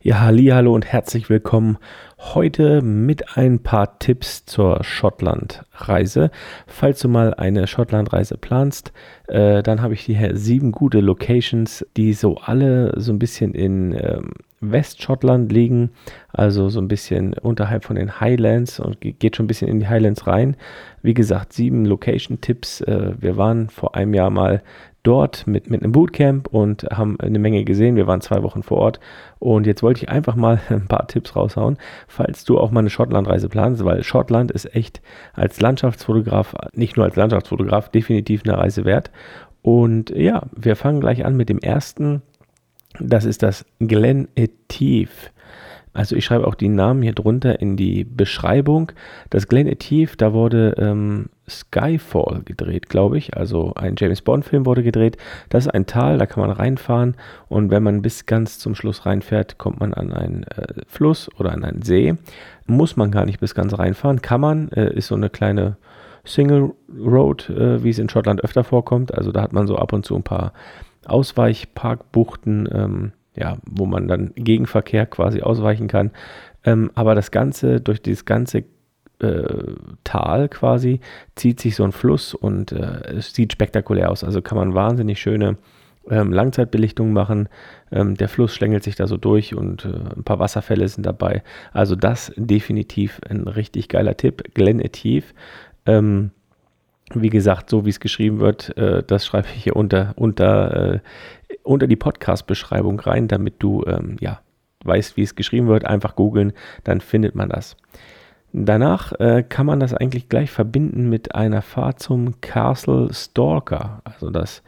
Ja, hallo und herzlich willkommen heute mit ein paar Tipps zur Schottland-Reise. Falls du mal eine Schottland-Reise planst, äh, dann habe ich hier sieben gute Locations, die so alle so ein bisschen in ähm, Westschottland liegen, also so ein bisschen unterhalb von den Highlands und geht schon ein bisschen in die Highlands rein. Wie gesagt, sieben Location-Tipps. Äh, wir waren vor einem Jahr mal dort mit, mit einem Bootcamp und haben eine Menge gesehen. Wir waren zwei Wochen vor Ort und jetzt wollte ich einfach mal ein paar Tipps raushauen, falls du auch mal eine Schottlandreise planst, weil Schottland ist echt als Landschaftsfotograf, nicht nur als Landschaftsfotograf, definitiv eine Reise wert. Und ja, wir fangen gleich an mit dem ersten. Das ist das Glen Etive. Also ich schreibe auch die Namen hier drunter in die Beschreibung. Das Glen Etive, da wurde ähm, Skyfall gedreht, glaube ich. Also ein James Bond-Film wurde gedreht. Das ist ein Tal, da kann man reinfahren und wenn man bis ganz zum Schluss reinfährt, kommt man an einen äh, Fluss oder an einen See. Muss man gar nicht bis ganz reinfahren, kann man. Äh, ist so eine kleine Single Road, äh, wie es in Schottland öfter vorkommt. Also da hat man so ab und zu ein paar Ausweichparkbuchten. Ähm, ja, wo man dann Gegenverkehr quasi ausweichen kann. Ähm, aber das Ganze, durch dieses ganze äh, Tal quasi, zieht sich so ein Fluss und äh, es sieht spektakulär aus. Also kann man wahnsinnig schöne ähm, Langzeitbelichtungen machen. Ähm, der Fluss schlängelt sich da so durch und äh, ein paar Wasserfälle sind dabei. Also das definitiv ein richtig geiler Tipp. Glen Etive. Ähm, wie gesagt, so wie es geschrieben wird, äh, das schreibe ich hier unter, unter, äh, unter die Podcast-Beschreibung rein, damit du ähm, ja, weißt, wie es geschrieben wird. Einfach googeln, dann findet man das. Danach äh, kann man das eigentlich gleich verbinden mit einer Fahrt zum Castle Stalker, also das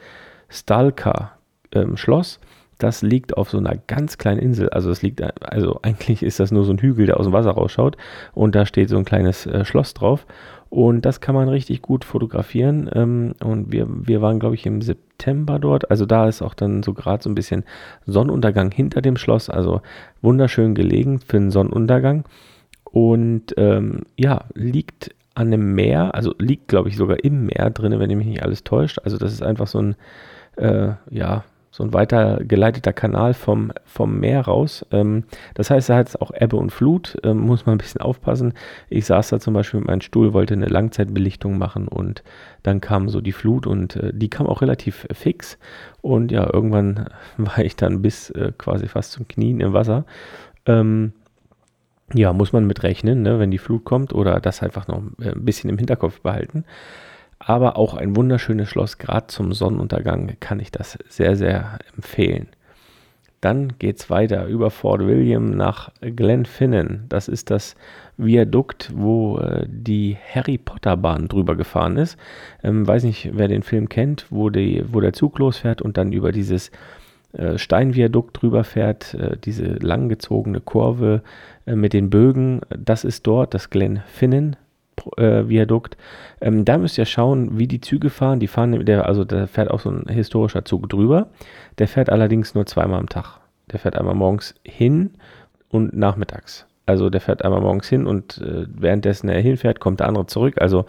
Stalker ähm, Schloss. Das liegt auf so einer ganz kleinen Insel. Also es liegt, also eigentlich ist das nur so ein Hügel, der aus dem Wasser rausschaut. Und da steht so ein kleines äh, Schloss drauf. Und das kann man richtig gut fotografieren. Ähm, und wir, wir waren, glaube ich, im September dort. Also da ist auch dann so gerade so ein bisschen Sonnenuntergang hinter dem Schloss. Also wunderschön gelegen für einen Sonnenuntergang. Und ähm, ja, liegt an einem Meer, also liegt, glaube ich, sogar im Meer drin, wenn mich nicht alles täuscht. Also das ist einfach so ein, äh, ja, so ein weitergeleiteter Kanal vom, vom Meer raus. Ähm, das heißt, da hat es auch Ebbe und Flut, ähm, muss man ein bisschen aufpassen. Ich saß da zum Beispiel mit meinem Stuhl, wollte eine Langzeitbelichtung machen und dann kam so die Flut und äh, die kam auch relativ fix. Und ja, irgendwann war ich dann bis äh, quasi fast zum Knien im Wasser. Ähm, ja, muss man mit rechnen, ne, wenn die Flut kommt oder das einfach noch äh, ein bisschen im Hinterkopf behalten aber auch ein wunderschönes Schloss. Gerade zum Sonnenuntergang kann ich das sehr, sehr empfehlen. Dann geht es weiter über Fort William nach Glenfinnan. Das ist das Viadukt, wo äh, die Harry Potter Bahn drüber gefahren ist. Ähm, weiß nicht, wer den Film kennt, wo, die, wo der Zug losfährt und dann über dieses Steinviadukt drüber fährt, äh, diese langgezogene Kurve äh, mit den Bögen. Das ist dort das Glenfinnan äh, Viadukt. Ähm, da müsst ihr schauen, wie die Züge fahren. Die fahren, der, also da fährt auch so ein historischer Zug drüber. Der fährt allerdings nur zweimal am Tag. Der fährt einmal morgens hin und nachmittags. Also der fährt einmal morgens hin und äh, währenddessen er hinfährt, kommt der andere zurück. Also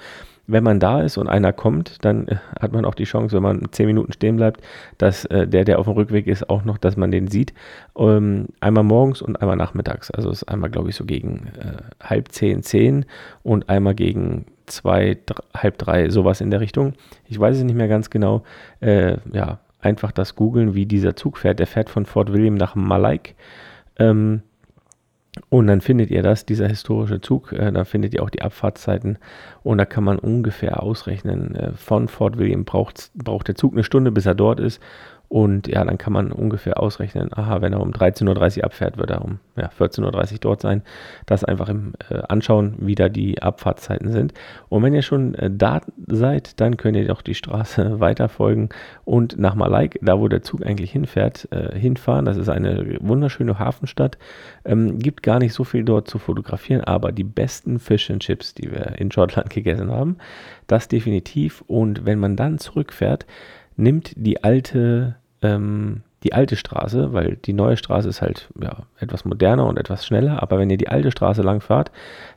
wenn man da ist und einer kommt, dann äh, hat man auch die Chance, wenn man zehn Minuten stehen bleibt, dass äh, der, der auf dem Rückweg ist, auch noch, dass man den sieht. Ähm, einmal morgens und einmal nachmittags. Also ist einmal, glaube ich, so gegen äh, halb zehn, zehn und einmal gegen zwei, drei, halb drei, sowas in der Richtung. Ich weiß es nicht mehr ganz genau. Äh, ja, einfach das googeln, wie dieser Zug fährt. Der fährt von Fort William nach Malaik. Ähm, und dann findet ihr das, dieser historische Zug, äh, da findet ihr auch die Abfahrtszeiten. Und da kann man ungefähr ausrechnen, äh, von Fort William braucht, braucht der Zug eine Stunde, bis er dort ist und ja, dann kann man ungefähr ausrechnen, aha, wenn er um 13.30 Uhr abfährt, wird er um ja, 14.30 Uhr dort sein. Das einfach im äh, Anschauen, wie da die Abfahrtszeiten sind. Und wenn ihr schon äh, da seid, dann könnt ihr doch die Straße weiterfolgen und nach Malaik, da wo der Zug eigentlich hinfährt, äh, hinfahren. Das ist eine wunderschöne Hafenstadt. Ähm, gibt gar nicht so viel dort zu fotografieren, aber die besten Fish and Chips, die wir in Schottland gegessen haben, das definitiv. Und wenn man dann zurückfährt, nimmt die alte ähm, die alte Straße, weil die neue Straße ist halt ja, etwas moderner und etwas schneller, aber wenn ihr die alte Straße lang fahrt,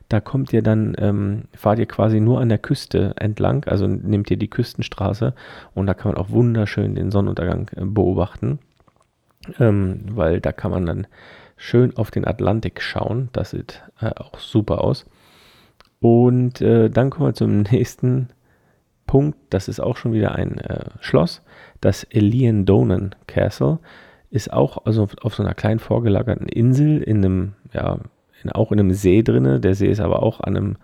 da kommt ihr dann, ähm, fahrt ihr quasi nur an der Küste entlang, also nehmt ihr die Küstenstraße und da kann man auch wunderschön den Sonnenuntergang äh, beobachten, ähm, weil da kann man dann schön auf den Atlantik schauen. Das sieht äh, auch super aus. Und äh, dann kommen wir zum nächsten Punkt. Das ist auch schon wieder ein äh, Schloss. Das Elian Donan Castle ist auch also auf so einer kleinen vorgelagerten Insel in einem, ja, in, auch in einem See drinne. Der See ist aber auch an einem,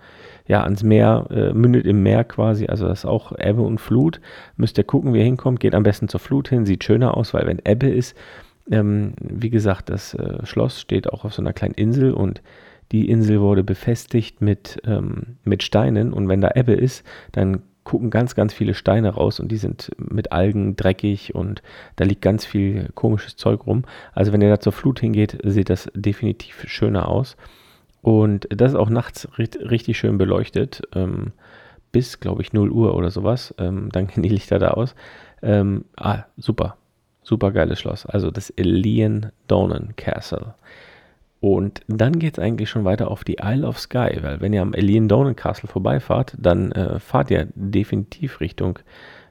ja, ans Meer, äh, mündet im Meer quasi. Also das ist auch Ebbe und Flut. Müsst ihr gucken, wie ihr hinkommt. Geht am besten zur Flut hin. Sieht schöner aus, weil wenn Ebbe ist, ähm, wie gesagt, das äh, Schloss steht auch auf so einer kleinen Insel und die Insel wurde befestigt mit, ähm, mit Steinen und wenn da Ebbe ist, dann gucken ganz, ganz viele Steine raus und die sind mit Algen dreckig und da liegt ganz viel komisches Zeug rum. Also wenn ihr da zur Flut hingeht, sieht das definitiv schöner aus. Und das ist auch nachts richtig schön beleuchtet, ähm, bis, glaube ich, 0 Uhr oder sowas. Ähm, dann gehen die Lichter da aus. Ähm, ah, super, super geiles Schloss. Also das Elian Donan Castle. Und dann geht es eigentlich schon weiter auf die Isle of Skye, weil wenn ihr am Elian Donan Castle vorbeifahrt, dann äh, fahrt ihr definitiv Richtung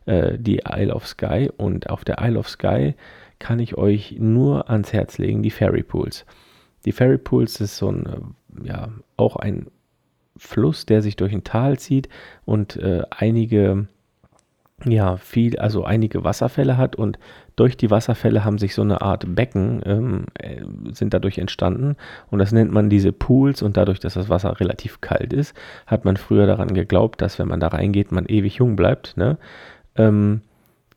äh, die Isle of Skye. Und auf der Isle of Skye kann ich euch nur ans Herz legen, die Ferry Pools. Die Ferry Pools ist so ein, äh, ja, auch ein Fluss, der sich durch ein Tal zieht und äh, einige ja, viel, also einige Wasserfälle hat und durch die Wasserfälle haben sich so eine Art Becken, ähm, äh, sind dadurch entstanden und das nennt man diese Pools und dadurch, dass das Wasser relativ kalt ist, hat man früher daran geglaubt, dass wenn man da reingeht, man ewig jung bleibt, ne? Ähm,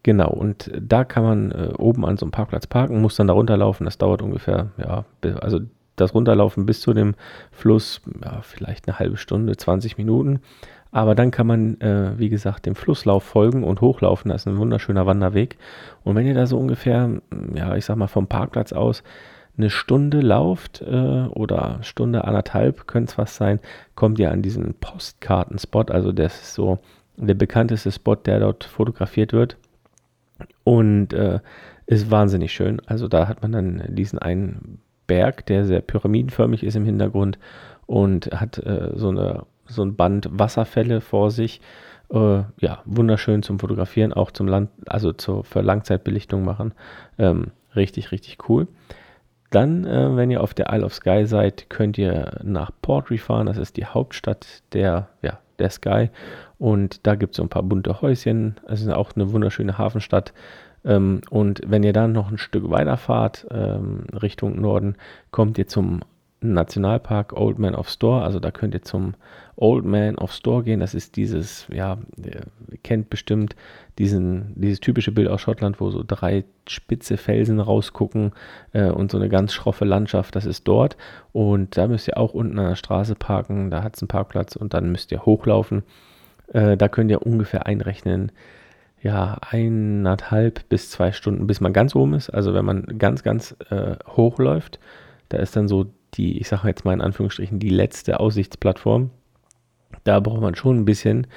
genau, und da kann man äh, oben an so einem Parkplatz parken, muss dann da runterlaufen, das dauert ungefähr, ja, also das Runterlaufen bis zu dem Fluss, ja, vielleicht eine halbe Stunde, 20 Minuten. Aber dann kann man, äh, wie gesagt, dem Flusslauf folgen und hochlaufen. Das ist ein wunderschöner Wanderweg. Und wenn ihr da so ungefähr, ja, ich sag mal, vom Parkplatz aus eine Stunde lauft äh, oder Stunde anderthalb, könnte es was sein, kommt ihr an diesen Postkartenspot. Also das ist so der bekannteste Spot, der dort fotografiert wird. Und äh, ist wahnsinnig schön. Also da hat man dann diesen einen Berg, der sehr pyramidenförmig ist im Hintergrund und hat äh, so eine so ein Band Wasserfälle vor sich. Äh, ja, wunderschön zum Fotografieren, auch zum Land, also zur, für Langzeitbelichtung machen. Ähm, richtig, richtig cool. Dann, äh, wenn ihr auf der Isle of Skye seid, könnt ihr nach Portree fahren. Das ist die Hauptstadt der, ja, der Sky. Und da gibt es so ein paar bunte Häuschen. Es ist auch eine wunderschöne Hafenstadt. Ähm, und wenn ihr dann noch ein Stück weiterfahrt ähm, Richtung Norden, kommt ihr zum Nationalpark Old Man of Store. Also da könnt ihr zum Old Man of Store gehen. Das ist dieses, ja, ihr kennt bestimmt diesen, dieses typische Bild aus Schottland, wo so drei spitze Felsen rausgucken äh, und so eine ganz schroffe Landschaft. Das ist dort. Und da müsst ihr auch unten an der Straße parken. Da hat es einen Parkplatz und dann müsst ihr hochlaufen. Äh, da könnt ihr ungefähr einrechnen, ja, eineinhalb bis zwei Stunden, bis man ganz oben ist. Also wenn man ganz, ganz äh, hoch läuft, da ist dann so die, ich sage jetzt mal in Anführungsstrichen, die letzte Aussichtsplattform. Da braucht man schon ein bisschen.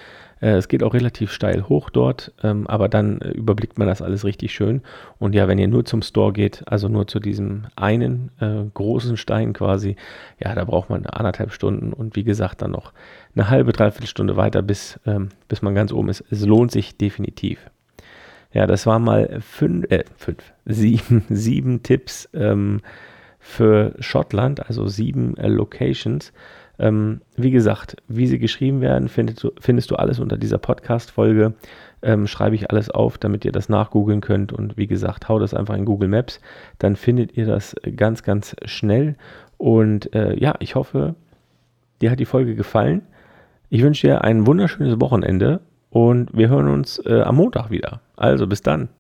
Äh, es geht auch relativ steil hoch dort, ähm, aber dann äh, überblickt man das alles richtig schön. Und ja, wenn ihr nur zum Store geht, also nur zu diesem einen äh, großen Stein quasi, ja, da braucht man anderthalb Stunden und wie gesagt dann noch eine halbe, dreiviertel Stunde weiter, bis, ähm, bis man ganz oben ist. Es lohnt sich definitiv. Ja, das waren mal fünf, äh, fünf, sieben, sieben Tipps. Ähm, für Schottland, also sieben äh, Locations. Ähm, wie gesagt, wie sie geschrieben werden, findest du, findest du alles unter dieser Podcast-Folge. Ähm, schreibe ich alles auf, damit ihr das nachgoogeln könnt. Und wie gesagt, hau das einfach in Google Maps. Dann findet ihr das ganz, ganz schnell. Und äh, ja, ich hoffe, dir hat die Folge gefallen. Ich wünsche dir ein wunderschönes Wochenende und wir hören uns äh, am Montag wieder. Also bis dann.